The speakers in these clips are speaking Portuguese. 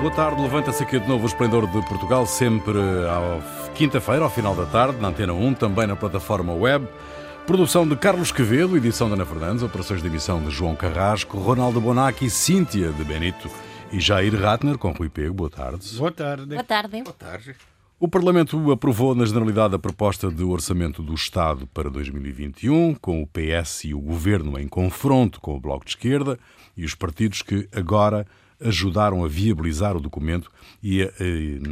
Boa tarde, levanta-se aqui de novo o Esplendor de Portugal, sempre à quinta-feira, ao final da tarde, na Antena 1, também na plataforma web. Produção de Carlos Quevedo, edição de Ana Fernandes, operações de emissão de João Carrasco, Ronaldo Bonacci, Cíntia de Benito e Jair Ratner, com Rui Pego. Boa tarde. Boa tarde. Boa tarde. Boa tarde. O Parlamento aprovou na generalidade a proposta de orçamento do Estado para 2021, com o PS e o Governo em confronto com o Bloco de Esquerda e os partidos que agora ajudaram a viabilizar o documento e a,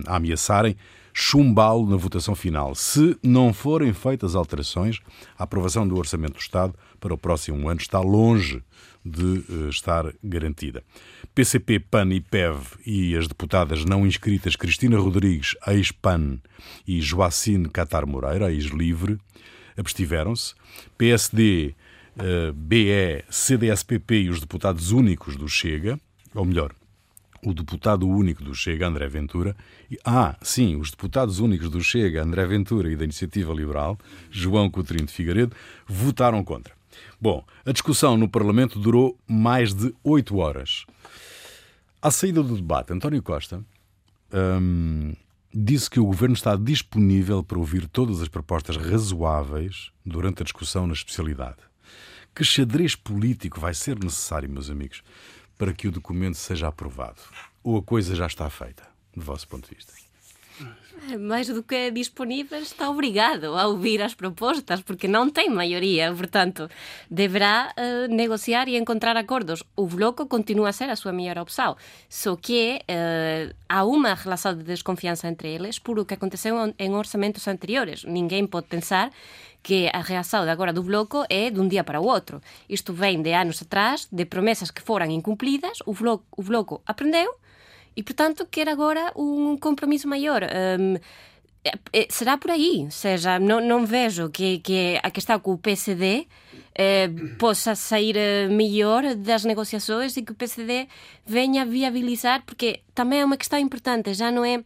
a ameaçarem chumbá-lo na votação final, se não forem feitas alterações. A aprovação do Orçamento do Estado para o próximo ano está longe de uh, estar garantida. PCP, PAN e PEV e as deputadas não inscritas Cristina Rodrigues, ex-PAN, e Joacine Catar Moreira, ex-LIVRE, abstiveram-se. PSD, uh, BE, CDSPP e os deputados únicos do Chega, ou melhor, o deputado único do Chega, André Ventura, e, ah, sim, os deputados únicos do Chega, André Ventura e da Iniciativa Liberal, João Coutinho de Figueiredo, votaram contra. Bom, a discussão no Parlamento durou mais de oito horas. À saída do debate, António Costa hum, disse que o governo está disponível para ouvir todas as propostas razoáveis durante a discussão na especialidade. Que xadrez político vai ser necessário, meus amigos, para que o documento seja aprovado? Ou a coisa já está feita, do vosso ponto de vista? Mais do que disponível, está obrigado a ouvir as propostas, porque não tem maioria, portanto, deverá uh, negociar e encontrar acordos. O Bloco continua a ser a sua melhor opção, só que uh, há uma relação de desconfiança entre eles por o que aconteceu em orçamentos anteriores. Ninguém pode pensar que a reação de agora do Bloco é de um dia para o outro. Isto vem de anos atrás, de promessas que foram incumplidas, o Bloco, o bloco aprendeu e, portanto, quer agora um compromisso maior. Um, será por aí, seja, não, vejo que, que a questão com o PSD eh, possa sair melhor das negociações e que o PSD venha viabilizar, porque também é uma questão importante, já não é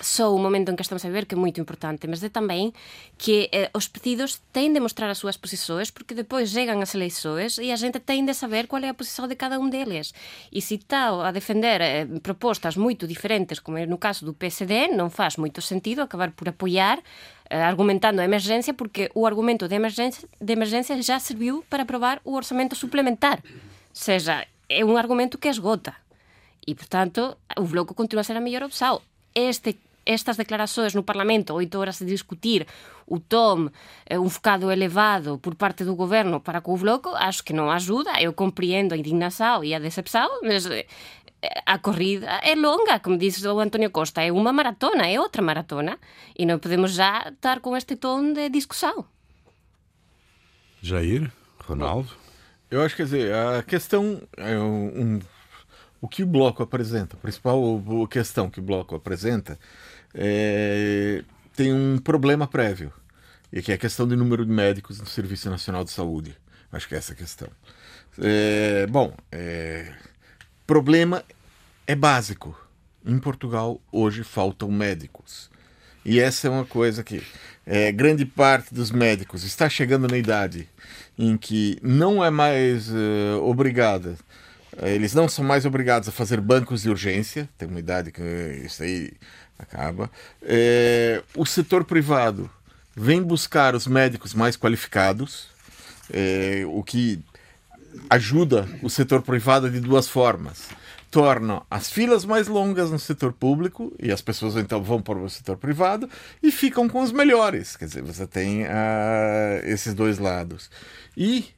só o momento em que estamos a viver, que é muito importante, mas é também que eh, os partidos têm de mostrar as suas posições, porque depois chegam as eleições e a gente tem de saber qual é a posição de cada um deles. E se está a defender eh, propostas muito diferentes, como é no caso do PSD, não faz muito sentido acabar por apoiar eh, argumentando a emergência, porque o argumento de emergência, de emergência já serviu para aprovar o orçamento suplementar. Ou seja, é um argumento que esgota. E, portanto, o Bloco continua a ser a melhor opção este estas declarações no Parlamento, oito horas de discutir o tom, eh, um focado elevado por parte do governo para com o Bloco, acho que não ajuda. Eu compreendo a indignação e a decepção, mas eh, a corrida é longa, como disse o António Costa, é uma maratona, é outra maratona, e não podemos já estar com este tom de discussão. Jair, Ronaldo? Eu acho que quer dizer, a questão é um, o que o bloco apresenta, a principal questão que o bloco apresenta é, tem um problema prévio, e que é a questão do número de médicos no Serviço Nacional de Saúde. Acho que é essa a questão. É, bom, é, problema é básico. Em Portugal, hoje, faltam médicos. E essa é uma coisa que é, grande parte dos médicos está chegando na idade em que não é mais uh, obrigada eles não são mais obrigados a fazer bancos de urgência, tem uma idade que isso aí acaba. É, o setor privado vem buscar os médicos mais qualificados, é, o que ajuda o setor privado de duas formas. Torna as filas mais longas no setor público e as pessoas então vão para o setor privado e ficam com os melhores. Quer dizer, você tem uh, esses dois lados. E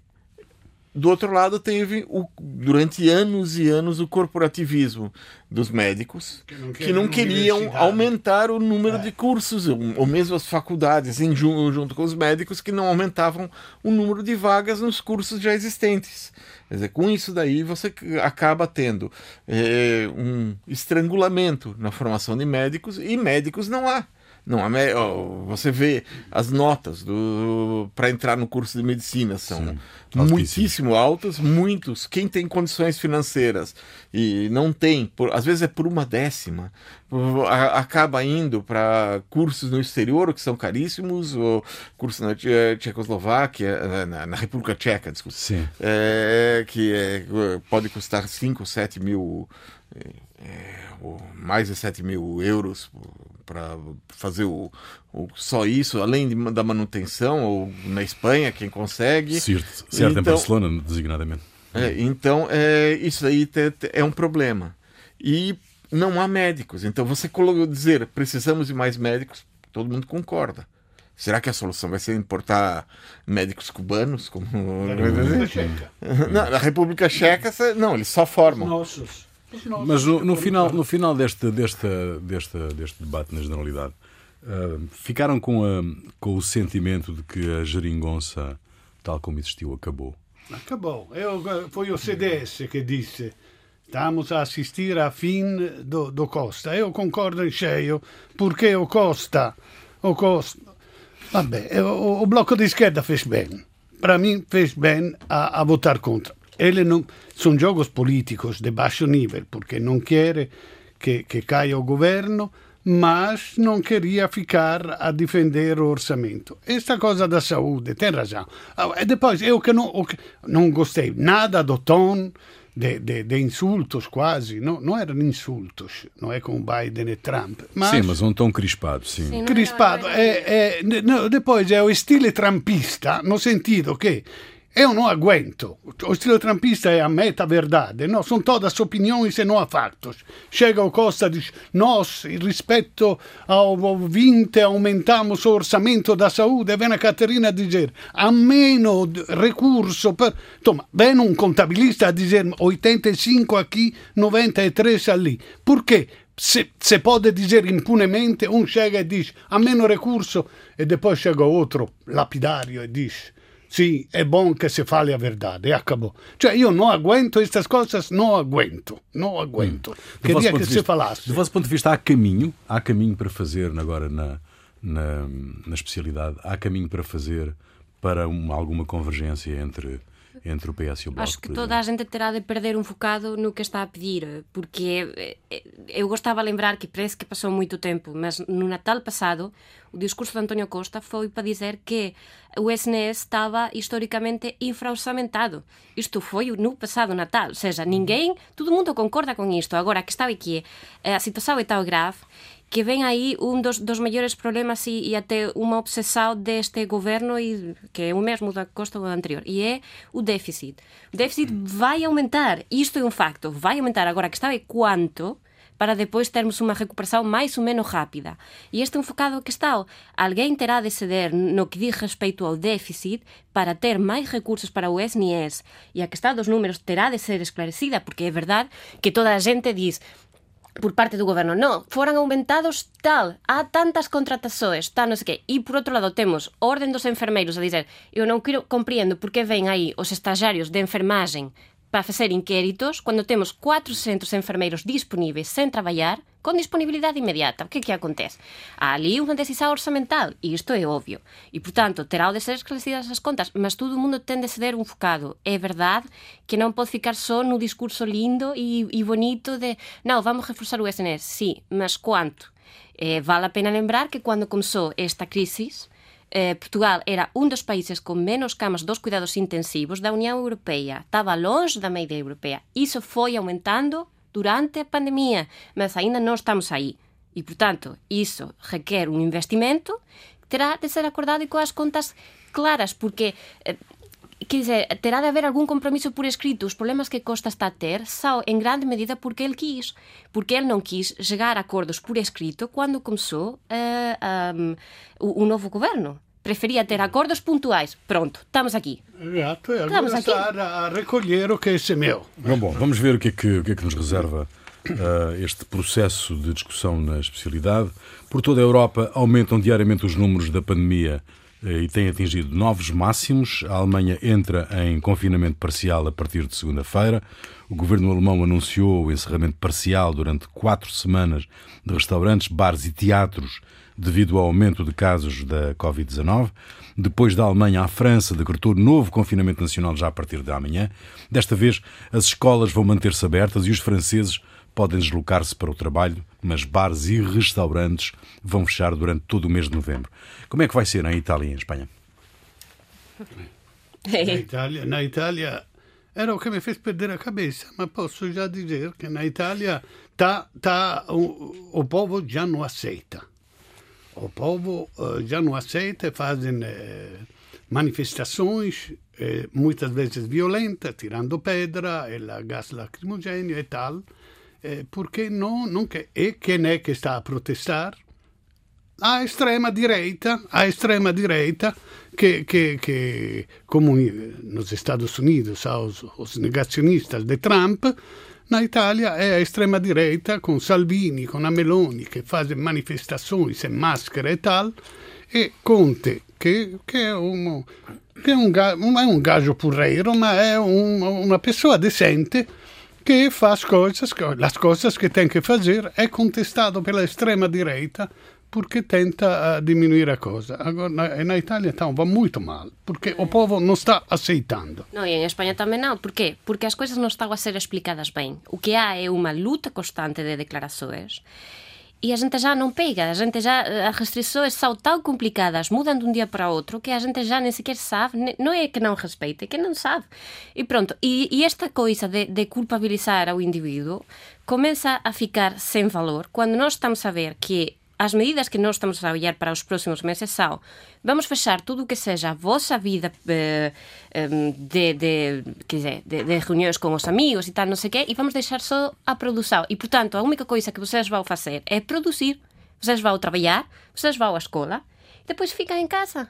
do outro lado, teve o, durante anos e anos o corporativismo dos médicos que não, que não queriam aumentar o número é. de cursos, ou mesmo as faculdades, em, junto com os médicos, que não aumentavam o número de vagas nos cursos já existentes. Quer dizer, com isso daí você acaba tendo é, um estrangulamento na formação de médicos e médicos não há. Não, você vê as notas para entrar no curso de medicina são Sim, muitíssimo altas, muitos. Quem tem condições financeiras e não tem, por, às vezes é por uma décima, acaba indo para cursos no exterior que são caríssimos, ou cursos na Tchecoslováquia, na, na República Tcheca, desculpa, é, que é, pode custar 5, 7 mil, é, mais de 7 mil euros para fazer o, o, só isso, além de, da manutenção, ou na Espanha, quem consegue. Certo, certo então, em Barcelona, designadamente. É, então, é, isso aí é um problema. E não há médicos. Então, você dizer precisamos de mais médicos, todo mundo concorda. Será que a solução vai ser importar médicos cubanos? Como... Na República Checa. Não, na República Checa, não, eles só formam. Nossos. Mas no, no, final, no final deste, deste, deste, deste debate, na generalidade, uh, ficaram com, a, com o sentimento de que a geringonça, tal como existiu, acabou? Acabou. Eu, foi o CDS que disse Estamos a assistir a fim do, do Costa. Eu concordo em cheio, porque o Costa, o Costa, vabbè, o, o bloco de esquerda fez bem. Para mim, fez bem a, a votar contra. Ele não, são jogos políticos de baixo nível, porque não quer que, que caia o governo, mas não queria ficar a defender o orçamento. Esta coisa da saúde, tem razão. E depois, eu que não, não gostei nada do tom, de, de, de, insultos quase, não, não eram insultos, não é com Biden e Trump. Mas, sim, mas um tom crispado, sim. sim crispado. É, é, não, depois é o estilo trumpista, no sentido que eu não aguento. O estilo trampista é a meta-verdade. Não, são todas opiniões e não há factos. Chega o Costa e diz: Nós, rispetto ao 20, aumentamos o orçamento da saúde. Vem a Caterina a dizer: a meno recurso. Per... Insomma, vem um contabilista a dizer 85 aqui, 93 ali. Perché? Se, se pode dizer impunemente, um chega e diz a meno recurso, e depois chega outro lapidario e diz Sì, è buono che si fale a verdade, e acabou. Cioè, io non aguento estas coisas, não aguento, não aguento. Hum. Queria que se falasse. Do vosso ponto de vista, há caminho, há caminho para fazer agora na, na, na especialidade, há caminho para fazer para uma, alguma convergência entre entre o PS e o Bloco. Acho que toda a gente terá de perder um focado no que está a pedir, porque eh, eh, eu gostava de lembrar que parece que passou muito tempo, mas no Natal passado o discurso de António Costa foi para dizer que o SNS estava historicamente infraorçamentado. Isto foi no passado Natal, ou seja, ninguém, todo mundo concorda com isto. Agora, a questão é que a situação é tão grave que vem aí um dos, dos maiores problemas e, e, até uma obsessão deste governo, e, que é o mesmo da Costa do anterior, e é o déficit. O déficit vai aumentar, isto é um facto, vai aumentar. Agora, questão é quanto para depois termos uma recuperação mais ou menos rápida. E este é um focado questão. Alguém terá de ceder no que diz respeito ao déficit para ter mais recursos para o SNS. E a questão dos números terá de ser esclarecida, porque é verdade que toda a gente diz por parte do goberno. Non, foran aumentados tal, há tantas contratações, tal, non sei que. E por outro lado temos orden dos enfermeiros a dizer eu non quero, compreendo por que ven aí os estagiarios de enfermagem para facer inquéritos cando temos 400 enfermeiros disponíveis sen traballar con disponibilidade inmediata. O que que acontece? Há ali unha decisión orzamental, e isto é obvio. E, portanto, terá de ser esclarecidas as contas, mas todo o mundo tende de ceder un focado. É verdade que non pode ficar só no discurso lindo e, e bonito de non, vamos reforzar o SNS. Sí, mas quanto? Eh, vale a pena lembrar que cando comezou esta crisis, eh, Portugal era un dos países con menos camas dos cuidados intensivos da Unión Europea. Estaba longe da media europea. Iso foi aumentando durante a pandemia, mas ainda non estamos aí. E, portanto, iso requer un investimento que terá de ser acordado e coas contas claras, porque eh, quer dizer, terá de haber algún compromiso por escrito. Os problemas que Costa está a ter são en grande medida porque ele quis. Porque ele non quis chegar a acordos por escrito quando começou uh, um, o, o novo governo preferia ter acordos puntuais. Pronto, estamos aqui. Exato, e estamos aqui. a recolher o que é meu. Bom, bom, vamos ver o que é que, o que, é que nos reserva uh, este processo de discussão na especialidade. Por toda a Europa aumentam diariamente os números da pandemia uh, e têm atingido novos máximos. A Alemanha entra em confinamento parcial a partir de segunda-feira. O governo alemão anunciou o encerramento parcial durante quatro semanas de restaurantes, bares e teatros devido ao aumento de casos da Covid-19. Depois da Alemanha, a França decretou novo confinamento nacional já a partir de amanhã. Desta vez, as escolas vão manter-se abertas e os franceses podem deslocar-se para o trabalho, mas bares e restaurantes vão fechar durante todo o mês de novembro. Como é que vai ser em Itália e em Espanha? Na Itália, na Itália era o que me fez perder a cabeça, mas posso já dizer que na Itália tá, tá, o, o povo já não aceita. O povo uh, já não aceita, fazem eh, manifestações, eh, muitas vezes violentas, tirando pedra, gas lacrimogêneo e tal, eh, porque não, não. E quem é que está a protestar? A extrema direita, a extrema direita que, que, que como nos Estados Unidos, os, os negacionistas de Trump, na Itália é a extrema direita com Salvini, com a Meloni, que fazem manifestações sem máscara e tal, e Conte, que, que é um, que é um, não é um gajo porreiro, mas é um, uma pessoa decente que faz coisas, as coisas que tem que fazer, é contestado pela extrema direita porque tenta uh, diminuir a coisa. Agora, na, na Itália então, va muito mal, porque o povo não está aceitando. Não, e em Espanha também não. Por quê? Porque as coisas não estão a ser explicadas bem. O que há é uma luta constante de declarações e a gente já não pega, a gente já as restrições são tão complicadas, mudam de um dia para outro que a gente já nem sequer sabe, não é que não respeita, é que não sabe. E pronto, e, e esta coisa de, de culpabilizar o indivíduo começa a ficar sem valor quando nós estamos a ver que as medidas que nós estamos a olhar para os próximos meses são vamos fechar tudo o que seja a vossa vida eh, de, de, dizer, de, de reuniões com os amigos e tal, não sei o quê, e vamos deixar só a produção. E, portanto, a única coisa que vocês vão fazer é produzir. Vocês vão trabalhar, vocês vão à escola, e depois ficam em casa.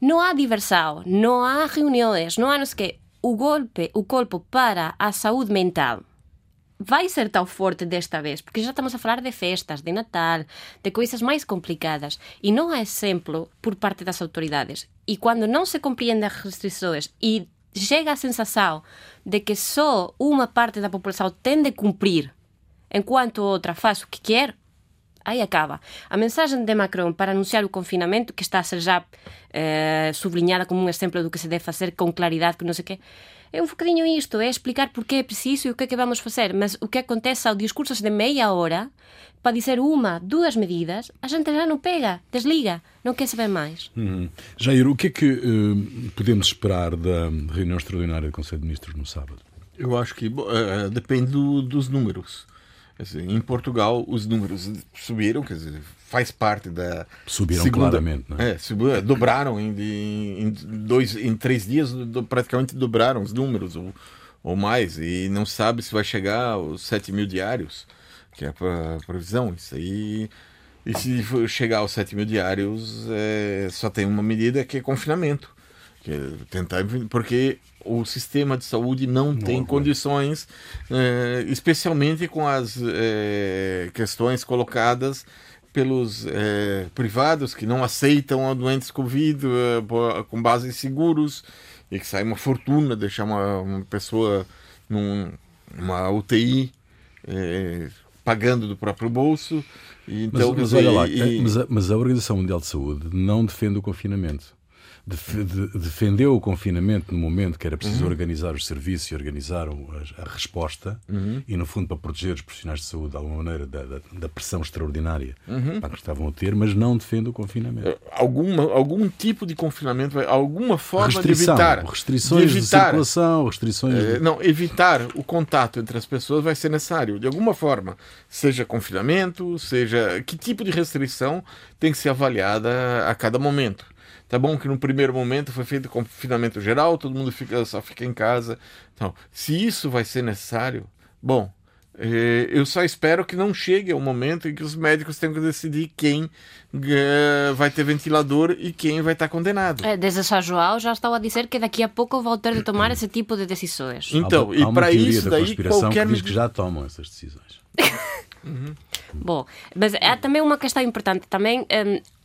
Não há diversão, não há reuniões, não há não sei o quê. O golpe, o golpe para a saúde mental vai ser tão forte desta vez, porque já estamos a falar de festas, de Natal, de coisas mais complicadas. E não há exemplo por parte das autoridades. E quando não se compreendem as restrições e chega a sensação de que só uma parte da população tem de cumprir, enquanto outra faz o que quer, aí acaba. A mensagem de Macron para anunciar o confinamento, que está a ser já eh, sublinhada como um exemplo do que se deve fazer com claridade, que não sei o quê, é um bocadinho isto, é explicar porque é preciso e o que é que vamos fazer. Mas o que acontece ao discursos de meia hora, para dizer uma, duas medidas, a gente já não pega, desliga, não quer saber mais. Uhum. Jair, o que é que uh, podemos esperar da reunião extraordinária do Conselho de Ministros no sábado? Eu acho que uh, depende do, dos números. Assim, em Portugal, os números subiram, quer dizer, faz parte da. Subiram segunda, claramente, não é? dobraram em, em, dois, em três dias, do, praticamente dobraram os números, ou, ou mais, e não sabe se vai chegar aos 7 mil diários, que é a previsão. Isso aí. E se chegar aos 7 mil diários, é, só tem uma medida que é confinamento. Que é tentar, porque o sistema de saúde não, não tem condições, é, especialmente com as é, questões colocadas pelos é, privados que não aceitam doentes Covid é, com base em seguros e que sai uma fortuna deixar uma, uma pessoa numa UTI é, pagando do próprio bolso. então, mas, mas olha lá, e... mas, a, mas a Organização Mundial de Saúde não defende o confinamento defendeu o confinamento no momento que era preciso uhum. organizar os serviços e organizar a, a resposta uhum. e, no fundo, para proteger os profissionais de saúde de alguma maneira da, da, da pressão extraordinária uhum. que estavam a ter, mas não defende o confinamento. Eh, alguma, algum tipo de confinamento, alguma forma Restrição, de evitar. Restrições de, evitar, de circulação, restrições. É, Não, evitar o contato entre as pessoas vai ser necessário, de alguma forma. Seja confinamento, seja. Que tipo de restrição tem que ser avaliada a cada momento. Tá bom que no primeiro momento foi feito confinamento geral, todo mundo fica, só fica em casa. Então, se isso vai ser necessário, bom, eh, eu só espero que não chegue ao momento em que os médicos tenham que decidir quem eh, vai ter ventilador e quem vai estar condenado. É, desde São João já estava a dizer que daqui a pouco vão ter de tomar esse tipo de decisões. Então, há, e para isso daí qualquer que diz que já tomam essas decisões. uhum. Bom, mas há também uma questão importante também. Um,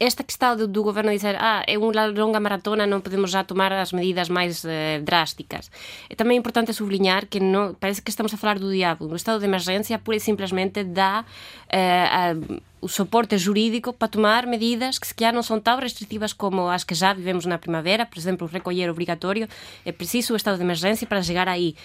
esta questão do, do governo dizer ah, é uma longa maratona, não podemos já tomar as medidas mais eh, drásticas. É também importante sublinhar que não, parece que estamos a falar do diabo. O estado de emergência pura e simplesmente dá eh, a, o suporte jurídico para tomar medidas que calhar não são tão restritivas como as que já vivemos na primavera, por exemplo, o recolher obrigatório, é preciso o estado de emergência para chegar aí.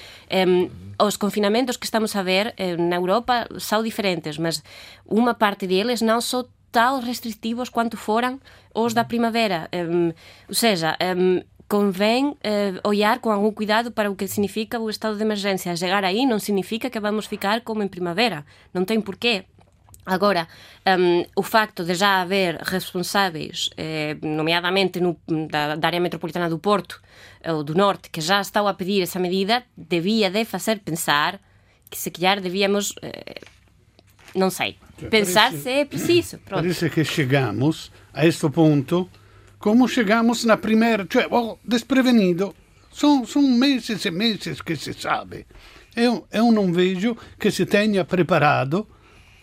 Os confinamentos que estamos a ver eh, na Europa são diferentes, mas uma parte deles não são tão restritivos quanto foram os da primavera. Um, ou seja, um, convém uh, olhar com algum cuidado para o que significa o estado de emergência. Chegar aí não significa que vamos ficar como em primavera. Não tem porquê. Agora, um, o facto de já haver responsáveis, eh, nomeadamente no, da, da, área metropolitana do Porto ou do Norte, que já estão a pedir essa medida, devia de fazer pensar que se calhar devíamos, eh, não sei, pensar parece, se é preciso. Pronto. Parece que chegamos a este ponto como chegamos na primeira, cioè, oh, desprevenido. São, são meses e meses que se sabe. Eu, eu não vejo que se tenha preparado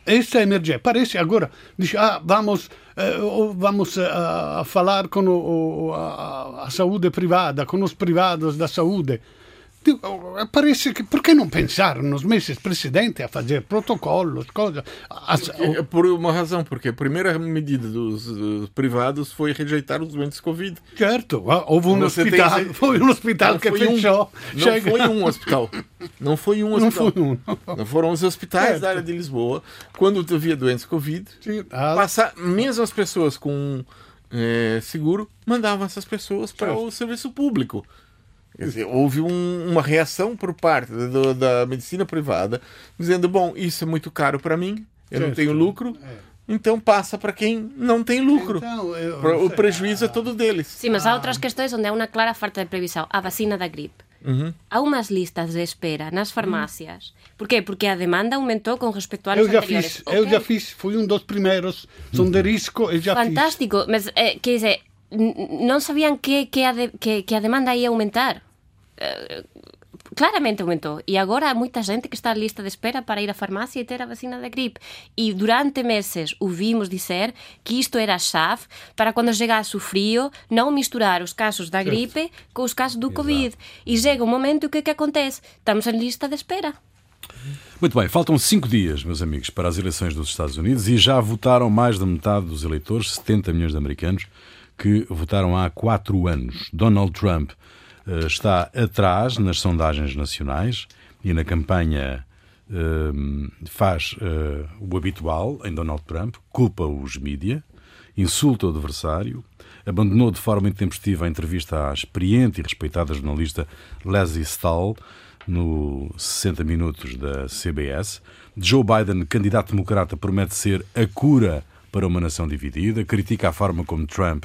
esta emergência. Parece agora, diz, ah, vamos, eh, vamos a, eh, a falar com o, a, a saúde privada, com os privados da saúde. Parece que. Que não pensaram meses precedentes a fazer protocolos, coisas? As, por uma razão, porque a primeira medida dos, dos privados foi rejeitar os doentes Covid. Certo, houve um Você hospital, tem... foi um hospital que fechou. Um, não Chega. foi um hospital. Não foi um hospital. Não, foi um. não foram os hospitais certo. da área de Lisboa, quando havia doentes Covid, ah. passar, mesmo as pessoas com é, seguro, mandavam essas pessoas para o serviço público. Quer dizer, houve um, uma reação por parte do, da medicina privada, dizendo: bom, isso é muito caro para mim, eu certo. não tenho lucro. É. Então passa para quem não tem lucro. Então, eu, o prejuízo é todo deles. Sim, mas há outras questões onde há uma clara falta de previsão. A vacina da gripe. Uhum. Há umas listas de espera nas farmácias. Uhum. Por quê? Porque a demanda aumentou com respeito a anos eu já anteriores. Fiz, okay. Eu já fiz, fui um dos primeiros. São de risco e já Fantástico, fiz. mas é, quer dizer, não sabiam que, que, a de, que, que a demanda ia aumentar. Uh, claramente aumentou. E agora há muita gente que está à lista de espera para ir à farmácia e ter a vacina da gripe. E durante meses ouvimos dizer que isto era a chave para quando chegasse o frio não misturar os casos da gripe com os casos do Exato. Covid. E chega um momento que o que acontece? Estamos em lista de espera. Muito bem, faltam cinco dias, meus amigos, para as eleições dos Estados Unidos e já votaram mais da metade dos eleitores, 70 milhões de americanos, que votaram há quatro anos. Donald Trump uh, está atrás nas sondagens nacionais e na campanha uh, faz uh, o habitual em Donald Trump, culpa os mídia, insulta o adversário, abandonou de forma intempestiva a entrevista à experiente e respeitada jornalista Leslie Stahl no 60 Minutos da CBS. Joe Biden, candidato democrata, promete ser a cura para uma nação dividida, critica a forma como Trump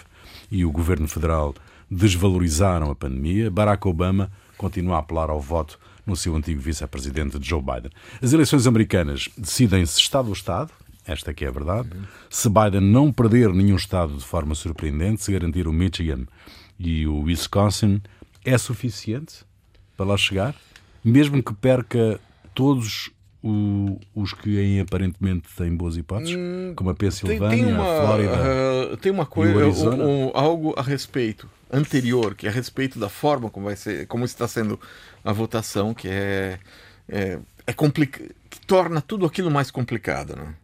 e o governo federal desvalorizaram a pandemia. Barack Obama continua a apelar ao voto no seu antigo vice-presidente Joe Biden. As eleições americanas decidem-se Estado a Estado, esta que é a verdade. Se Biden não perder nenhum Estado de forma surpreendente, se garantir o Michigan e o Wisconsin, é suficiente para lá chegar? Mesmo que perca todos o, os que aí aparentemente têm boas hipóteses, hum, como a Pensilvânia, tem, tem uma, a Flórida. Uh, tem uma coisa, um, um, algo a respeito anterior, que é a respeito da forma como vai ser, como está sendo a votação, que é, é, é complica, que torna tudo aquilo mais complicado. Né?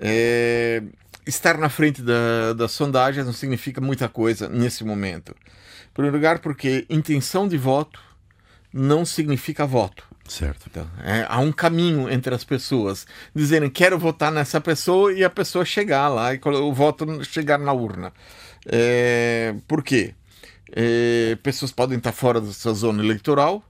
É, estar na frente da, das sondagens não significa muita coisa nesse momento. Em primeiro lugar, porque intenção de voto não significa voto. Certo. Então, é, há um caminho entre as pessoas dizerem quero votar nessa pessoa e a pessoa chegar lá e o voto chegar na urna. É, por quê? É, pessoas podem estar fora da sua zona eleitoral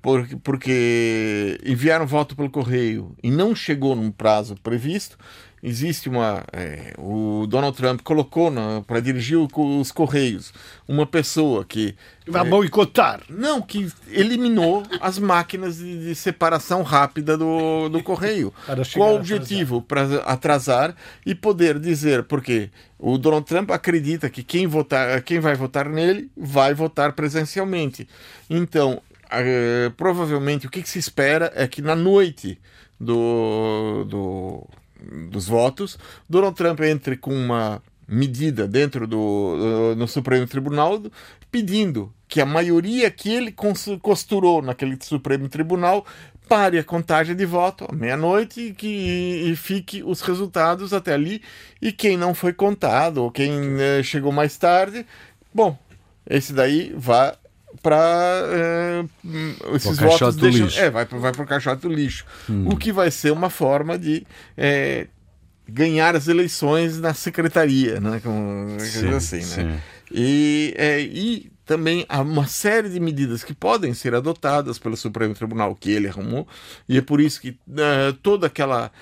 porque, porque enviaram voto pelo correio e não chegou num prazo previsto existe uma. É, o Donald Trump colocou para dirigir os Correios uma pessoa que. Vai é, boicotar. Não, que eliminou as máquinas de, de separação rápida do, do Correio. Qual o objetivo? Para atrasar e poder dizer, porque o Donald Trump acredita que quem, votar, quem vai votar nele vai votar presencialmente. Então, é, provavelmente o que, que se espera é que na noite do, do dos votos, Donald Trump entre com uma medida dentro do no Supremo Tribunal pedindo que a maioria que ele costurou naquele Supremo Tribunal pare a contagem de voto à meia-noite e que e fique os resultados até ali. E quem não foi contado ou quem né, chegou mais tarde, bom, esse daí vai para é, esses votos deixam, é, vai, vai para o caixote do lixo. Hum. O que vai ser uma forma de é, ganhar as eleições na secretaria, né? Como, sim, assim, né? E, é, e também há uma série de medidas que podem ser adotadas pelo Supremo Tribunal que ele arrumou, e é por isso que uh, toda aquela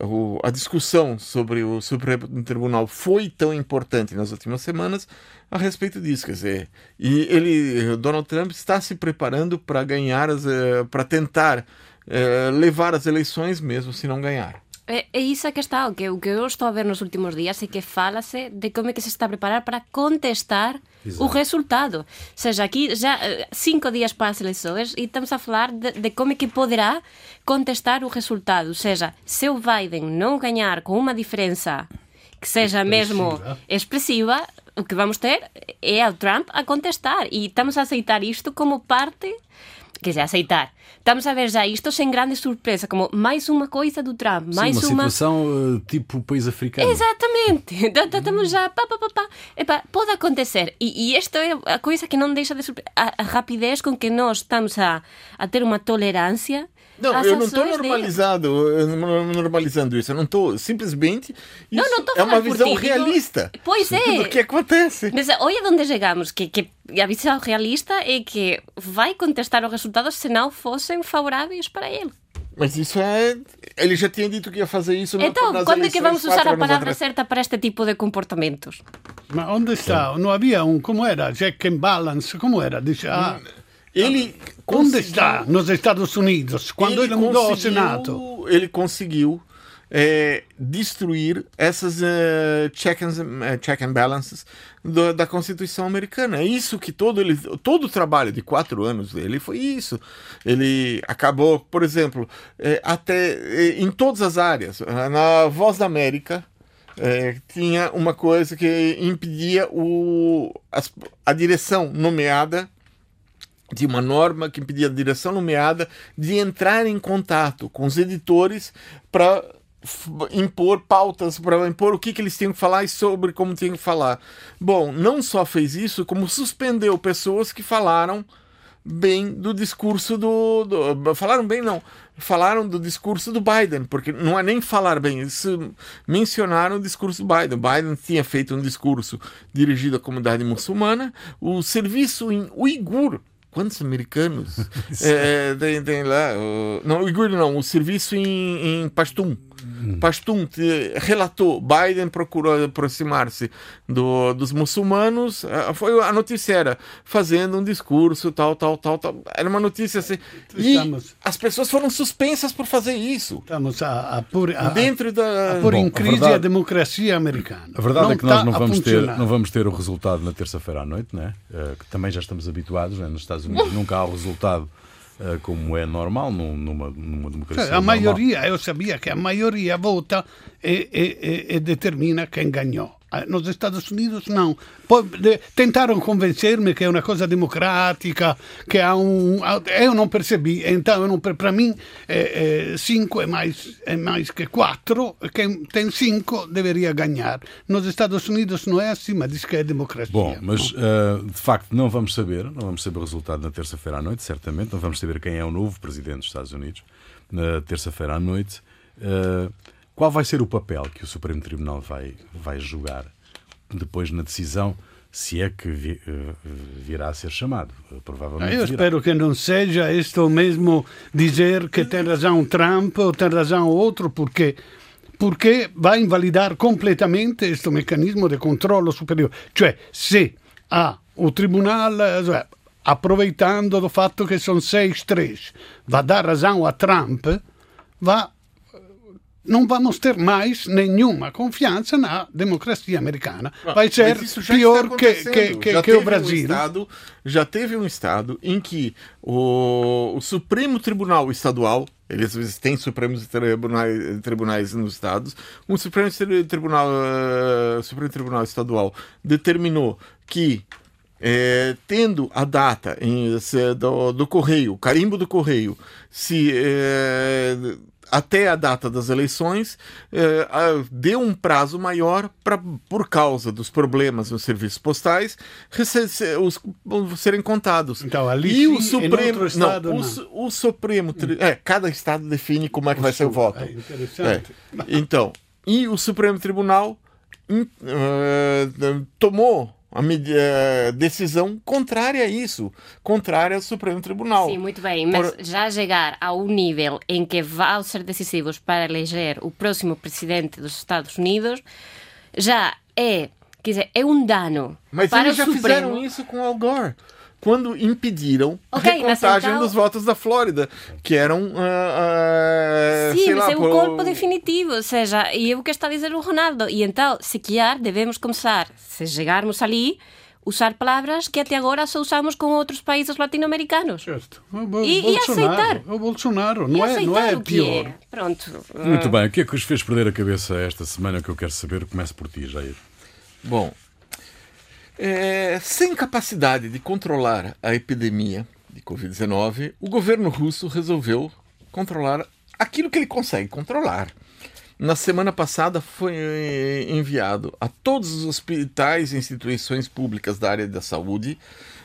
o, a discussão sobre o Supremo Tribunal foi tão importante nas últimas semanas a respeito disso, quer dizer, e ele, Donald Trump está se preparando para ganhar, uh, para tentar uh, levar as eleições mesmo se não ganhar. É, é isso que está, o que, o que eu estou a ver nos últimos dias é que fala-se de como é que se está a preparar para contestar Exato. o resultado. Ou seja, aqui já eh, cinco dias para as eleições e estamos a falar de, de como é que poderá contestar o resultado. Ou seja, se o Biden não ganhar com uma diferença que seja mesmo expressiva, o que vamos ter é o Trump a contestar. E estamos a aceitar isto como parte quer dizer, aceitar. Estamos a ver já isto sem grande surpresa, como mais uma coisa do Trump, mais Sim, uma, uma situação uh, tipo país africano. Exatamente. Estamos já, pá, pá, pá, pá. Epa, pode acontecer. E, e esta é a coisa que não deixa de surpreender. A, a, rapidez com que nós estamos a, a ter uma tolerância não, eu não estou normalizado, normalizando isso. Eu não estou simplesmente. Isso não, não é uma visão realista. Pois é. Do que acontece. Mas olha onde chegamos, que, que a visão realista é que vai contestar os resultados se não fossem favoráveis para ele. Mas isso é. Ele já tinha dito que ia fazer isso. Então, quando é que vamos usar a palavra certa para este tipo de comportamentos? Mas onde está? Não havia um. Como era? Check and balance? Como era? Diz, ah, ele Onde está? Nos Estados Unidos, quando ele, ele mudou ao Senado. Ele conseguiu é, destruir essas uh, check, and, uh, check and balances do, da Constituição americana. É isso que todo, ele, todo o trabalho de quatro anos dele foi isso. Ele acabou, por exemplo, é, até é, em todas as áreas. Na Voz da América, é, tinha uma coisa que impedia o, a direção nomeada de uma norma que impedia a direção nomeada de entrar em contato com os editores para impor pautas, para impor o que, que eles tinham que falar e sobre como tinham que falar. Bom, não só fez isso, como suspendeu pessoas que falaram bem do discurso do, do, falaram bem não falaram do discurso do Biden porque não é nem falar bem eles mencionaram o discurso do Biden Biden tinha feito um discurso dirigido à comunidade muçulmana o serviço em Uigur Quantos americanos é, tem, tem, lá? O, não, o não, o serviço em, em Pastum. Pastum relatou, Biden procurou aproximar-se do, dos muçulmanos, foi a notícia era fazendo um discurso, tal, tal, tal, tal. Era uma notícia assim. Estamos, e as pessoas foram suspensas por fazer isso. Estamos a, a pôr, a, dentro da a pôr em crise a, verdade, a, democracia americana. A verdade não é que nós não vamos, ter, não vamos ter o resultado na terça-feira à noite, né? Uh, que também já estamos habituados, né? nos Estados Unidos nunca há o resultado eh, como é normal numa, numa democracia. a maioria, eu sabia que a maioria vota e, e, e determina quem ganhou. Ah, nos Estados Unidos não. Tentaram convencer-me que é uma coisa democrática, que há um. Eu não percebi. Então, para mim, é, é, cinco é mais, é mais que quatro. Quem tem cinco deveria ganhar. Nos Estados Unidos não é assim, mas diz que é democracia. Bom, mas uh, de facto não vamos saber. Não vamos saber o resultado na terça-feira à noite, certamente. Não vamos saber quem é o novo presidente dos Estados Unidos na terça-feira à noite. Uh, qual vai ser o papel que o Supremo Tribunal vai, vai jogar depois na decisão? se é que eh, virá a ser chamado. Provavelmente Eu virá. espero que não seja isto mesmo dizer que tem razão Trump ou tem razão outro, porque porque vai invalidar completamente este mecanismo de controllo superiore. Cioè, se ha o tribunale, cioè, approveitando do fatto che sono 6-3, va a dar razão a Trump, va não vamos ter mais nenhuma confiança na democracia americana. Vai ser pior que, que, que, que o Brasil. Um estado, já teve um estado em que o, o Supremo Tribunal Estadual Eles têm Supremos Tribunais, tribunais nos estados. Um Supremo Tribunal, uh, Supremo Tribunal Estadual determinou que é, tendo a data em, se, do, do, correio, o carimbo do correio, se é, até a data das eleições, eh, deu um prazo maior para, por causa dos problemas nos serviços postais, os, serem contados. Então, ali e o Supremo, estado, não, não. O, o, Supremo, é, cada estado define como é que o vai ser o voto. É interessante. É. Então, e o Supremo Tribunal uh, tomou a eh, decisão contrária a isso, contrária ao Supremo Tribunal. Sim, muito bem, mas Por... já chegar a um nível em que vão ser decisivos para eleger o próximo presidente dos Estados Unidos, já é, quer dizer, é um dano mas para eles já Supremo. fizeram isso com Al Gore quando impediram okay, a recontagem então... dos votos da Flórida, que eram. Uh, uh, Sim, mas lá, é um golpe definitivo, ou seja, e é o que está a dizer o Ronaldo. E então, se calhar, devemos começar, se chegarmos ali, usar palavras que até agora só usamos com outros países latino-americanos. Certo. O, e, e, aceitar. O Bolsonaro, não é, não é pior. É. Pronto. Muito bem, o que é que os fez perder a cabeça esta semana que eu quero saber? Começo por ti, Jair. Bom, é, sem capacidade de controlar a epidemia de Covid-19, o governo russo resolveu controlar aquilo que ele consegue controlar. Na semana passada foi é, enviado a todos os hospitais e instituições públicas da área da saúde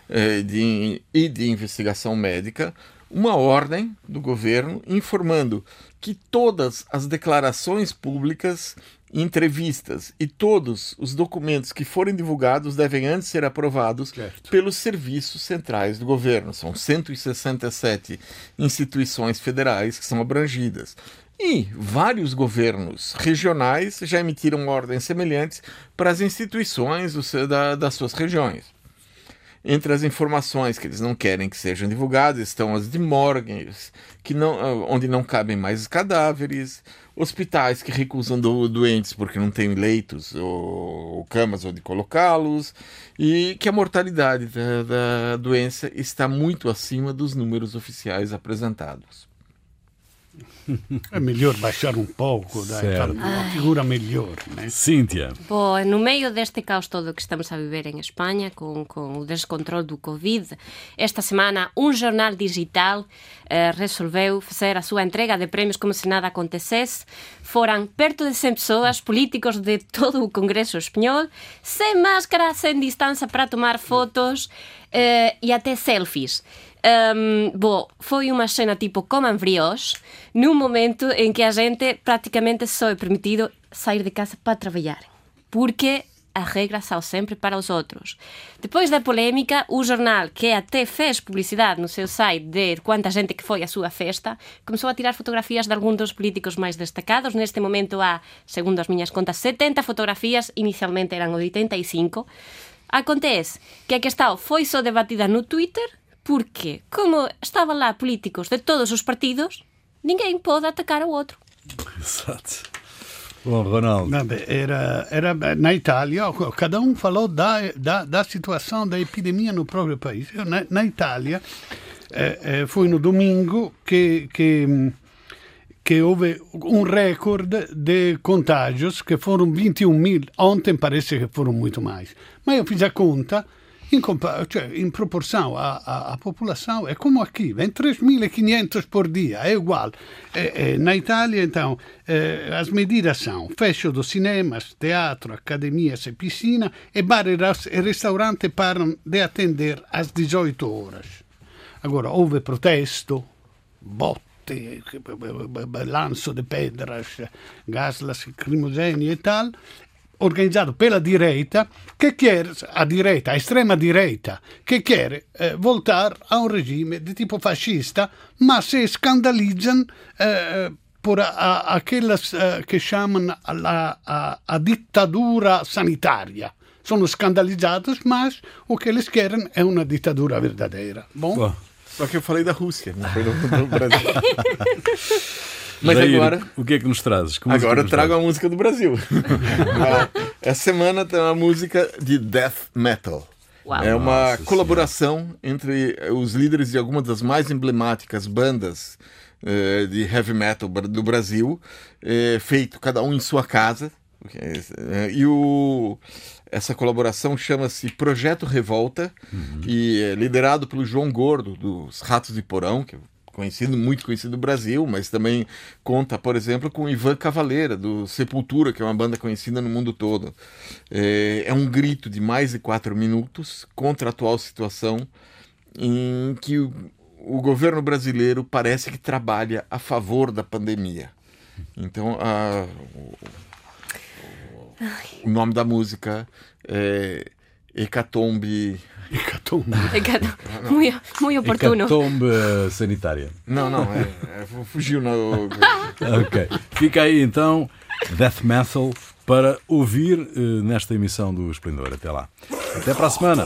é, de, e de investigação médica uma ordem do governo informando que todas as declarações públicas entrevistas e todos os documentos que forem divulgados devem antes ser aprovados certo. pelos serviços centrais do governo. São 167 instituições federais que são abrangidas. E vários governos regionais já emitiram ordens semelhantes para as instituições do, da, das suas regiões. Entre as informações que eles não querem que sejam divulgadas estão as de morgues, que não, ah, onde não cabem mais cadáveres, hospitais que recusam do, doentes porque não têm leitos ou, ou camas onde colocá-los, e que a mortalidade da, da doença está muito acima dos números oficiais apresentados. É melhor baixar um pouco, dar uma figura melhor. Né? Cíntia. Bom, no meio deste caos todo que estamos a viver em Espanha, com, com o descontrole do Covid, esta semana um jornal digital eh, resolveu fazer a súa entrega de premios como se nada acontecesse. Foran perto de 100 pessoas, políticos de todo o Congreso Espanhol, sem máscara, sem distancia para tomar fotos eh, e até selfies. Um, bom, foi uma cena tipo coman frios, num momento em que a gente praticamente só é permitido sair de casa para trabalhar. Porque as regras são sempre para os outros. Depois da polémica, o jornal, que até fez publicidade no seu site de quanta gente que foi à sua festa, começou a tirar fotografias de alguns dos políticos mais destacados. Neste momento há, segundo as minhas contas, 70 fotografias, inicialmente eram 85. Acontece que a questão foi só debatida no Twitter, porque, como estavam lá políticos de todos os partidos, ninguém pode atacar o outro. Exato. Bom, Ronaldo. Era, era na Itália, cada um falou da, da, da situação da epidemia no próprio país. Eu, na, na Itália, eh, eh, foi no domingo que, que, que houve um recorde de contágios, que foram 21 mil. Ontem parece que foram muito mais. Mas eu fiz a conta cioè, in proporção à, à, à, população, é como aqui, vem 3.500 por dia, é igual. É, é, na Itália, então, é, as medidas são fecho dos cinemas, teatro, academias e piscina, e bar e restaurante param de atender às 18 horas. Agora, houve protesto, botte, lanço de pedras, gas lacrimogeni e tal, organizzato per la direita che chiede, a direita, a estrema direita, che chiede eh, voltare a un regime di tipo fascista, ma se scandalizzano eh, por a, aquelas uh, que chamam a, a, a, ditadura sanitária. Sono scandalizzados, mas o que eles querem é uma ditadura verdadeira. Bom? Só que eu falei da Rússia, não foi do Brasil. Mas Jair, agora. O que é que nos trazes? Que agora nos trago traz? a música do Brasil. Essa semana tem uma música de death metal. Uau. É uma Nossa colaboração senhora. entre os líderes de algumas das mais emblemáticas bandas eh, de heavy metal do Brasil, eh, feito cada um em sua casa. Eh, e o, essa colaboração chama-se Projeto Revolta uhum. e é liderado pelo João Gordo, dos Ratos de Porão, que é conhecido, muito conhecido no Brasil, mas também conta, por exemplo, com Ivan Cavaleira, do Sepultura, que é uma banda conhecida no mundo todo. É, é um grito de mais de quatro minutos contra a atual situação em que o, o governo brasileiro parece que trabalha a favor da pandemia. Então, a, o, o nome da música é Hecatombe Hecatombe. Muito, muito oportuno. Hecatombe sanitária. Não, não, é, é, fugiu no. ok. Fica aí então Death Metal para ouvir uh, nesta emissão do Esplendor. Até lá. Até para a semana.